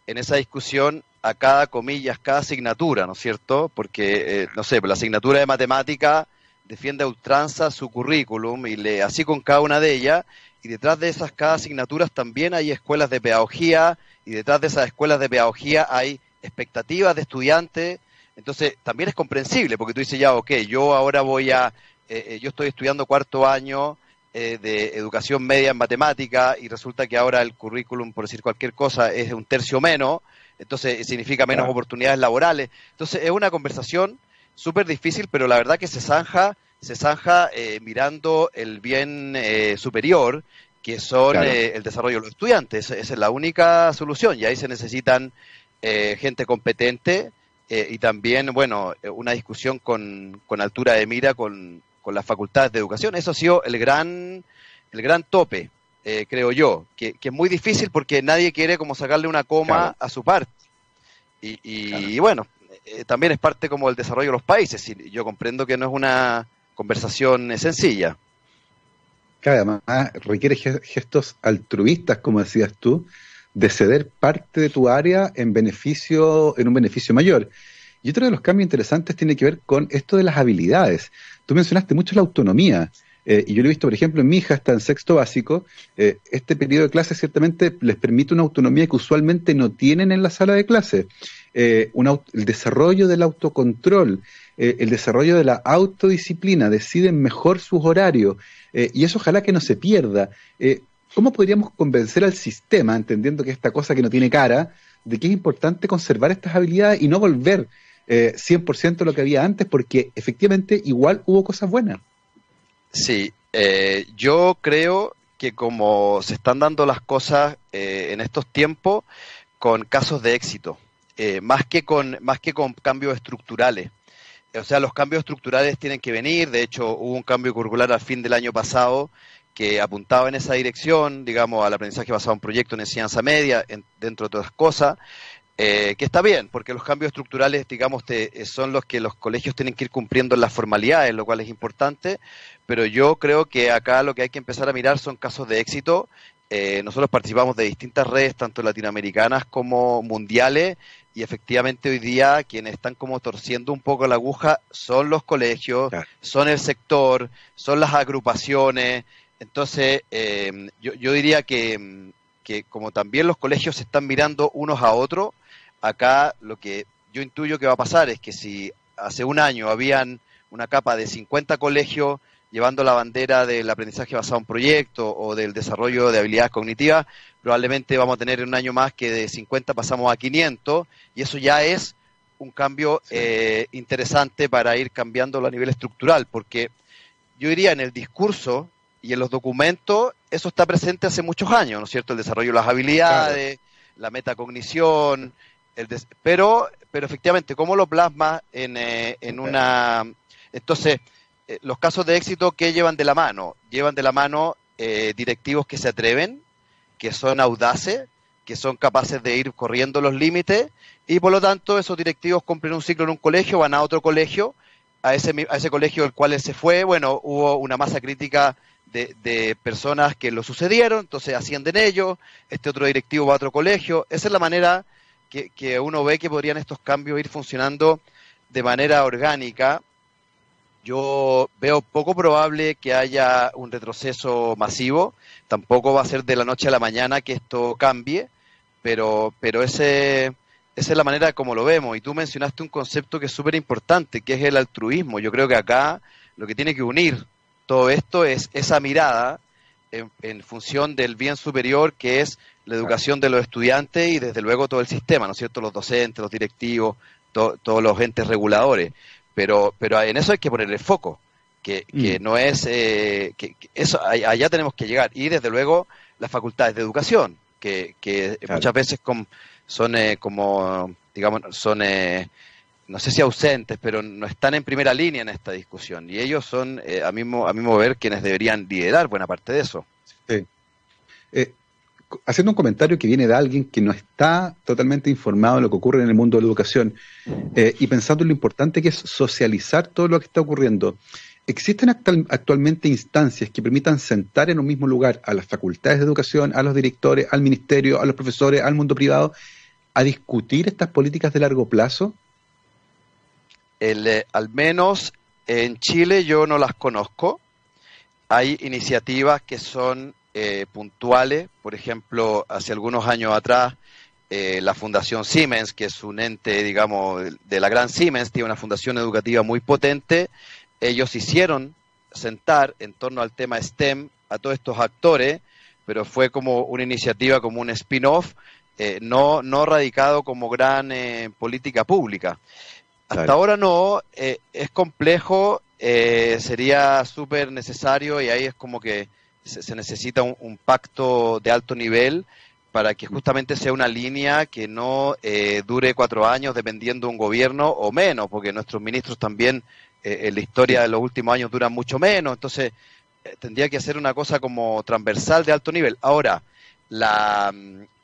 en esa discusión a cada comillas, cada asignatura, ¿no es cierto? Porque, eh, no sé, la asignatura de matemática defiende a ultranza su currículum y le así con cada una de ellas, y detrás de esas cada asignaturas también hay escuelas de pedagogía, y detrás de esas escuelas de pedagogía hay expectativas de estudiantes, entonces también es comprensible, porque tú dices ya, ok, yo ahora voy a, eh, eh, yo estoy estudiando cuarto año, eh, de educación media en matemática y resulta que ahora el currículum, por decir cualquier cosa, es un tercio menos, entonces significa menos oportunidades laborales. Entonces es una conversación súper difícil, pero la verdad que se zanja, se zanja eh, mirando el bien eh, superior, que son el desarrollo de los estudiantes. Esa es la única solución y ahí se necesitan gente competente y también, bueno, una discusión con, con altura de mira con, con las facultades de educación. Eso ha sido el gran, el gran tope, eh, creo yo, que, es muy difícil porque nadie quiere como sacarle una coma a su parte. Y, bueno, eh, también es parte como del desarrollo de los países. Y yo comprendo que no es una conversación sencilla. Claro, además requiere gestos altruistas, como decías tú, de ceder parte de tu área en beneficio, en un beneficio mayor. Y otro de los cambios interesantes tiene que ver con esto de las habilidades. Tú mencionaste mucho la autonomía. Eh, y yo lo he visto, por ejemplo, en mi hija, está en sexto básico. Eh, este periodo de clase ciertamente les permite una autonomía que usualmente no tienen en la sala de clase. Eh, el desarrollo del autocontrol, el desarrollo de la autodisciplina, deciden mejor sus horarios. y eso ojalá que no se pierda. ¿Cómo podríamos convencer al sistema, entendiendo que esta cosa que no tiene cara, de que es importante conservar estas habilidades y no volver eh, 100% lo que había antes, porque efectivamente igual hubo cosas buenas. Sí, eh, yo creo que como se están dando las cosas eh, en estos tiempos, con casos de éxito, eh, más, que con, más que con cambios estructurales. o sea, los cambios estructurales tienen que venir. De hecho, hubo un cambio curricular al fin del año pasado que apuntaba en esa dirección, digamos, al aprendizaje basado en proyectos en enseñanza media, dentro de otras cosas. Eh, que está bien, porque los cambios estructurales, digamos, te, son los que los colegios tienen que ir cumpliendo en las formalidades, lo cual es importante, pero yo creo que acá lo que hay que empezar a mirar son casos de éxito. Eh, nosotros participamos de distintas redes, tanto latinoamericanas como mundiales, y efectivamente hoy día quienes están como torciendo un poco la aguja son los colegios, son el sector, son las agrupaciones. Entonces, eh, yo, yo, diría que, que como también los colegios se están mirando unos a otros, acá lo que yo intuyo que va a pasar es que si hace un año habían una capa de 50 colegios llevando la bandera del aprendizaje basado en proyecto o del desarrollo de habilidades cognitivas, probablemente vamos a tener un año más que de 50 pasamos a 500 y eso ya es un cambio eh, interesante para ir cambiándolo a nivel estructural, porque yo diría en el discurso y en los documentos eso está presente hace muchos años, ¿no es cierto? El desarrollo de las habilidades, la metacognición, pero, pero efectivamente, ¿cómo lo plasma en, eh, en una... Entonces, eh, los casos de éxito, ¿qué llevan de la mano? Llevan de la mano eh, directivos que se atreven, que son audaces, que son capaces de ir corriendo los límites y por lo tanto esos directivos cumplen un ciclo en un colegio, van a otro colegio, a ese, a ese colegio al cual él se fue, bueno, hubo una masa crítica de, de, personas que lo sucedieron, entonces ascienden ellos, este otro directivo va a otro colegio, esa es la manera que, uno ve que podrían estos cambios ir funcionando de manera orgánica. Yo veo poco probable que haya un retroceso masivo, tampoco va a ser de la noche a la mañana que esto cambie, pero, pero ese, esa es la manera como lo vemos. Y tú mencionaste un concepto que es súper importante, que es el altruismo. Yo creo que acá lo que tiene que unir todo esto es esa mirada en, en función del bien superior que es la educación de los estudiantes y desde luego todo el sistema, ¿no es cierto? Los docentes, los directivos, todos los entes reguladores. Pero, pero en eso hay que poner el foco, que, que mm. no es, eh, que, eso, allá tenemos que llegar. Y desde luego las facultades de educación, que, que muchas veces son eh, como, digamos, son, eh, no sé si ausentes, pero no están en primera línea en esta discusión. Y ellos son, a, mismo, a mismo ver, quienes deberían liderar buena parte de eso. Sí haciendo un comentario que viene de alguien que no está totalmente informado de lo que ocurre en el mundo de la educación eh, y pensando en lo importante que es socializar todo lo que está ocurriendo. ¿Existen actualmente instancias que permitan sentar en un mismo lugar a las facultades de educación, a los directores, al ministerio, a los profesores, al mundo privado, a discutir estas políticas de largo plazo? Eh, al menos en Chile yo no las conozco. Hay iniciativas que son eh, puntuales. Por ejemplo, hace algunos años atrás, eh, la Fundación Siemens, que es un ente, digamos, de la gran Siemens, tiene una fundación educativa muy potente. Ellos hicieron sentar en torno al tema STEM a todos estos actores, pero fue como una iniciativa, como un spin-off, eh, no, no radicado como gran política pública. Hasta ahora no, es complejo, sería súper necesario y ahí es como que se, necesita un, pacto de alto nivel para que justamente sea una línea que no eh, dure cuatro años dependiendo de un gobierno o menos, porque nuestros ministros también eh, en la historia de los últimos años duran mucho menos, entonces eh, tendría que ser una cosa como transversal de alto nivel. Ahora, la,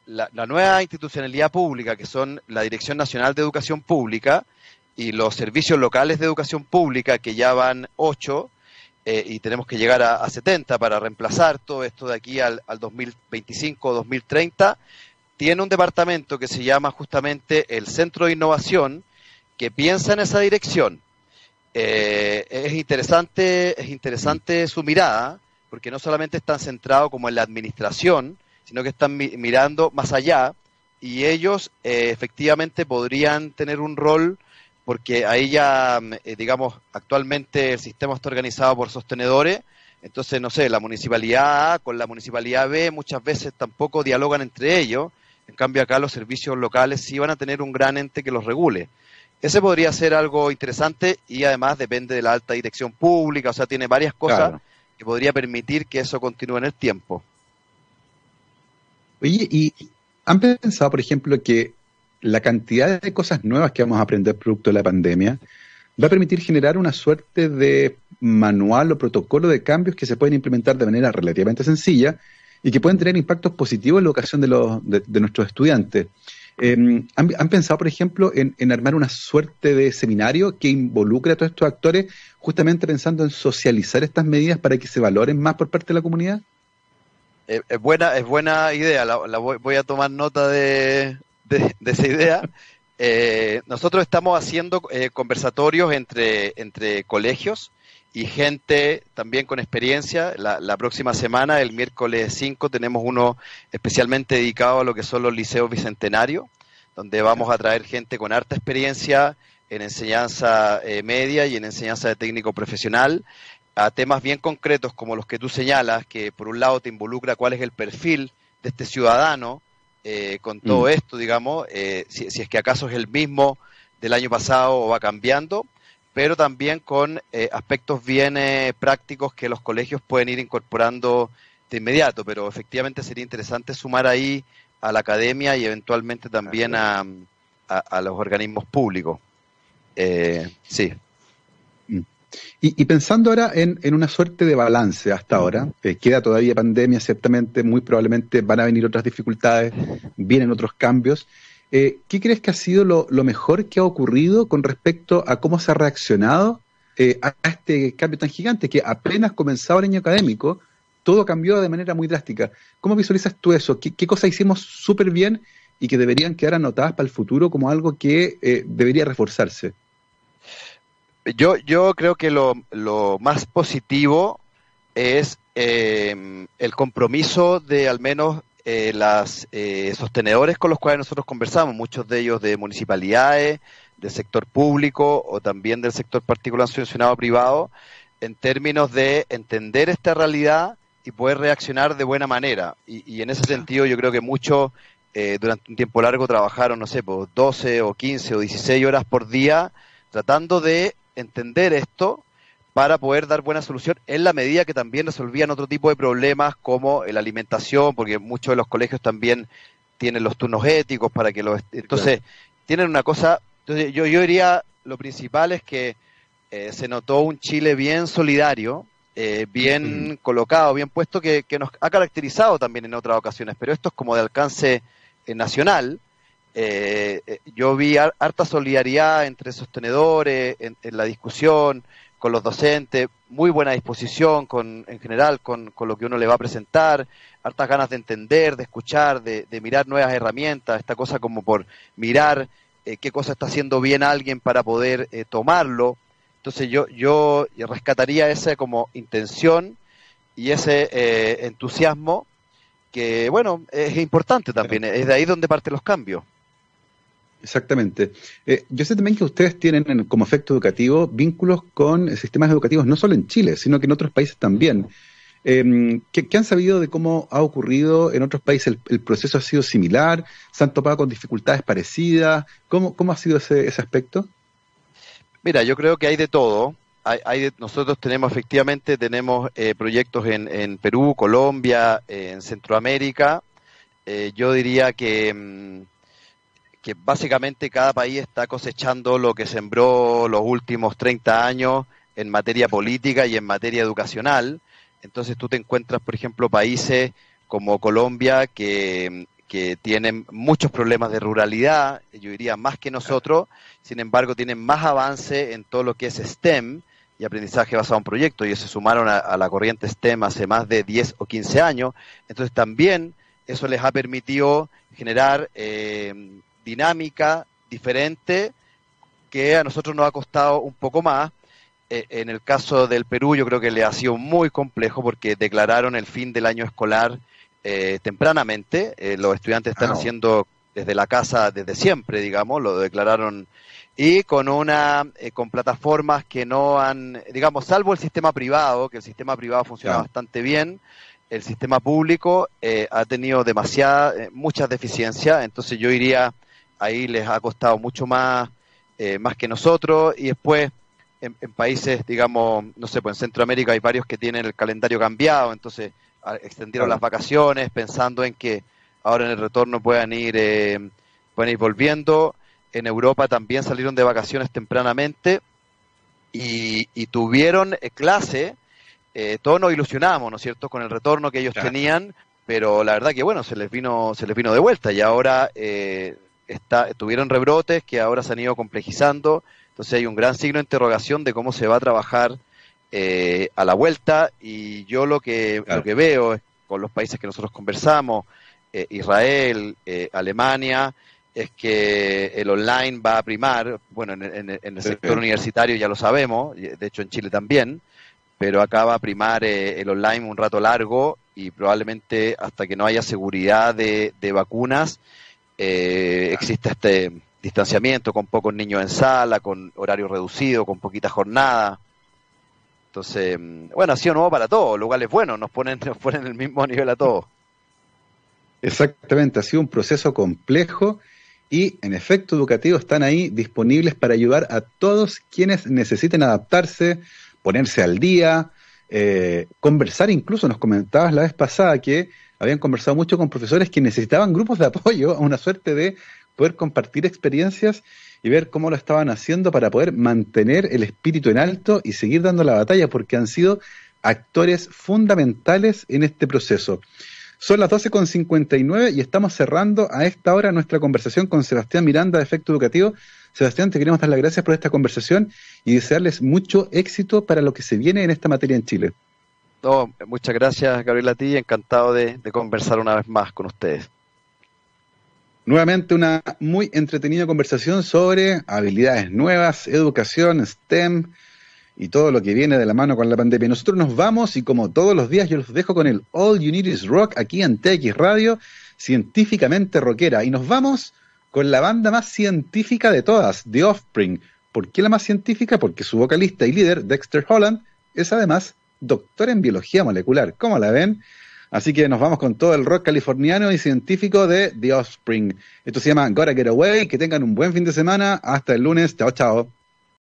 la, nueva institucionalidad pública, que son la Dirección Nacional de Educación Pública y los servicios locales de educación pública, que ya van ocho, eh, y tenemos que llegar a, 70 para reemplazar todo esto de aquí al, al 2025 o 2030, tiene un departamento que se llama justamente el Centro de Innovación, que piensa en esa dirección. Eh, es interesante, es interesante su mirada, porque no solamente están centrados como en la administración, sino que están mirando más allá, y ellos eh, efectivamente podrían tener un rol porque ahí ya, mm, eh, digamos, actualmente el sistema está organizado por sostenedores, entonces, no sé, la municipalidad A con la municipalidad B muchas veces tampoco dialogan entre ellos, en cambio acá los servicios locales sí van a tener un gran ente que los regule. Ese podría ser algo interesante y además depende de la alta dirección pública, o sea, tiene varias cosas que podría permitir que eso continúe en el tiempo. Oye, ¿y han pensado, por ejemplo, que la cantidad de cosas nuevas que vamos a aprender producto de la pandemia va a permitir generar una suerte de manual o protocolo de cambios que se pueden implementar de manera relativamente sencilla y que pueden tener impactos positivos en la educación de, los, de, nuestros estudiantes. Em, ¿han, pensado, por ejemplo, en, armar una suerte de seminario que involucre a todos estos actores, justamente pensando en socializar estas medidas para que se valoren más por parte de la comunidad? es buena, es buena idea, la, voy, a tomar nota de, esa idea. Eh, nosotros estamos haciendo eh, conversatorios entre, entre colegios y gente también con experiencia. La, próxima semana, el miércoles 5, tenemos uno especialmente dedicado a lo que son los liceos bicentenarios, donde vamos a traer gente con harta experiencia en enseñanza eh, media y en enseñanza de técnico profesional a temas bien concretos como los que tú señalas, que por un lado te involucra cuál es el perfil de este ciudadano eh, con todo mm. esto, digamos, eh, si, es que acaso es el mismo del año pasado o va cambiando, pero también con eh, aspectos bien prácticos que los colegios pueden ir incorporando de inmediato, pero efectivamente sería interesante sumar ahí a la academia y eventualmente también a, a los organismos públicos. sí. Y, pensando ahora en, una suerte de balance hasta ahora, eh, queda todavía pandemia, ciertamente, muy probablemente van a venir otras dificultades, vienen otros cambios. Eh, ¿Qué crees que ha sido lo, mejor que ha ocurrido con respecto a cómo se ha reaccionado eh, a este cambio tan gigante que apenas comenzaba el año académico, todo cambió de manera muy drástica? ¿Cómo visualizas tú eso? ¿Qué, qué cosas hicimos súper bien y que deberían quedar anotadas para el futuro como algo que debería reforzarse? Yo, yo creo que lo, lo más positivo es em, el compromiso de al menos eh, las eh, sostenedores con los cuales nosotros conversamos, muchos de ellos de municipalidades, del sector público o también del sector particular subvencionado privado, en términos de entender esta realidad y poder reaccionar de buena manera. Y, en ese sentido yo creo que muchos eh, durante un tiempo largo trabajaron, no sé, pues 12 o 15 o 16 horas por día tratando de entender esto para poder dar buena solución en la medida que también resolvían otro tipo de problemas como la alimentación, porque muchos de los colegios también tienen los turnos éticos para que los... Entonces, tienen una cosa... Entonces, yo, yo diría, lo principal es que eh, se notó un Chile bien solidario, eh, bien colocado, bien puesto, que, que, nos ha caracterizado también en otras ocasiones, pero esto es como de alcance eh, nacional eh, eh, yo vi harta solidaridad entre sostenedores, en, la discusión, con los docentes, muy buena disposición con, en general con, lo que uno le va a presentar, hartas ganas de entender, de escuchar, de, mirar nuevas herramientas, esta cosa como por mirar eh, qué cosa está haciendo bien alguien para poder eh, tomarlo. Entonces yo, yo rescataría esa como intención y ese entusiasmo que, bueno, es importante también, es de ahí donde parten los cambios. Exactamente. Eh, yo sé también que ustedes tienen como efecto educativo vínculos con sistemas educativos no solo en Chile, sino que en otros países también. Eh, ¿qué, han sabido de cómo ha ocurrido en otros países? ¿El, proceso ha sido similar? ¿Se han topado con dificultades parecidas? ¿Cómo, cómo ha sido ese, ese aspecto? Mira, yo creo que hay de todo. Hay, nosotros tenemos efectivamente tenemos eh, proyectos en, Perú, Colombia, en Centroamérica. Eh, yo diría que mm, que básicamente cada país está cosechando lo que sembró los últimos 30 años en materia política y en materia educacional. Entonces tú te encuentras, por ejemplo, países como Colombia que, tienen muchos problemas de ruralidad, yo diría más que nosotros, sin embargo tienen más avance en todo lo que es STEM y aprendizaje basado en proyectos. Ellos se sumaron a, la corriente STEM hace más de 10 o 15 años, entonces también eso les ha permitido generar eh, dinámica diferente que a nosotros nos ha costado un poco más. Eh, en el caso del Perú yo creo que le ha sido muy complejo porque declararon el fin del año escolar eh, tempranamente. Eh, los estudiantes están haciendo desde la casa desde siempre, digamos, lo declararon y con una con plataformas que no han, digamos, salvo el sistema privado, que el sistema privado funciona bastante bien, el sistema público ha tenido demasiada, muchas deficiencias, entonces yo iría ahí les ha costado mucho más, eh, más que nosotros, y después en, países, digamos, no sé, pues en Centroamérica hay varios que tienen el calendario cambiado, entonces extendieron las vacaciones pensando en que ahora en el retorno puedan ir, eh, puedan ir volviendo. En Europa también salieron de vacaciones tempranamente y, tuvieron eh, clase, eh, todos nos ilusionamos, ¿no es cierto?, con el retorno que ellos tenían, pero la verdad que bueno, se les vino, se les vino de vuelta y ahora eh, está, tuvieron rebrotes que ahora se han ido complejizando, entonces hay un gran signo de interrogación de cómo se va a trabajar a la vuelta. Y yo lo que, lo que veo con los países que nosotros conversamos, Israel, Alemania, es que el online va a primar, bueno, en, el sector universitario ya lo sabemos, de hecho en Chile también, pero acá va a primar eh, el online un rato largo y probablemente hasta que no haya seguridad de, vacunas, eh, exista este distanciamiento con pocos niños en sala, con horario reducido, con poquita jornada. Entonces, mm, bueno, ha sido nuevo para todos, lo cual es bueno, nos ponen, nos ponen el mismo nivel a todos. Exactamente, ha sido un proceso complejo y en efecto educativo están ahí disponibles para ayudar a todos quienes necesiten adaptarse, ponerse al día, eh, conversar incluso, nos comentabas la vez pasada que habían conversado mucho con profesores que necesitaban grupos de apoyo, una suerte de poder compartir experiencias y ver cómo lo estaban haciendo para poder mantener el espíritu en alto y seguir dando la batalla, porque han sido actores fundamentales en este proceso. Son las 12.59 y estamos cerrando a esta hora nuestra conversación con Sebastián Miranda de Efecto Educativo. Sebastián, te queremos dar las gracias por esta conversación y desearles mucho éxito para lo que se viene en esta materia en Chile. Muchas gracias, Gabriela, a ti. Encantado de, de conversar una vez más con ustedes. Nuevamente una muy entretenida conversación sobre habilidades nuevas, educación, STEM, y todo lo que viene de la mano con la pandemia. Nosotros nos vamos y como todos los días yo los dejo con el All You Need Is Rock aquí en TX Radio, científicamente rockera. Y nos vamos con la banda más científica de todas, The Offspring. ¿Por qué la más científica? Porque su vocalista y líder, Dexter Holland, es además doctor en biología molecular. ¿Cómo la ven? Así que nos vamos con todo el rock californiano y científico de The Offspring. Esto se llama Gotta Get Away. Que tengan un buen fin de semana. Hasta el lunes. Chao, chao.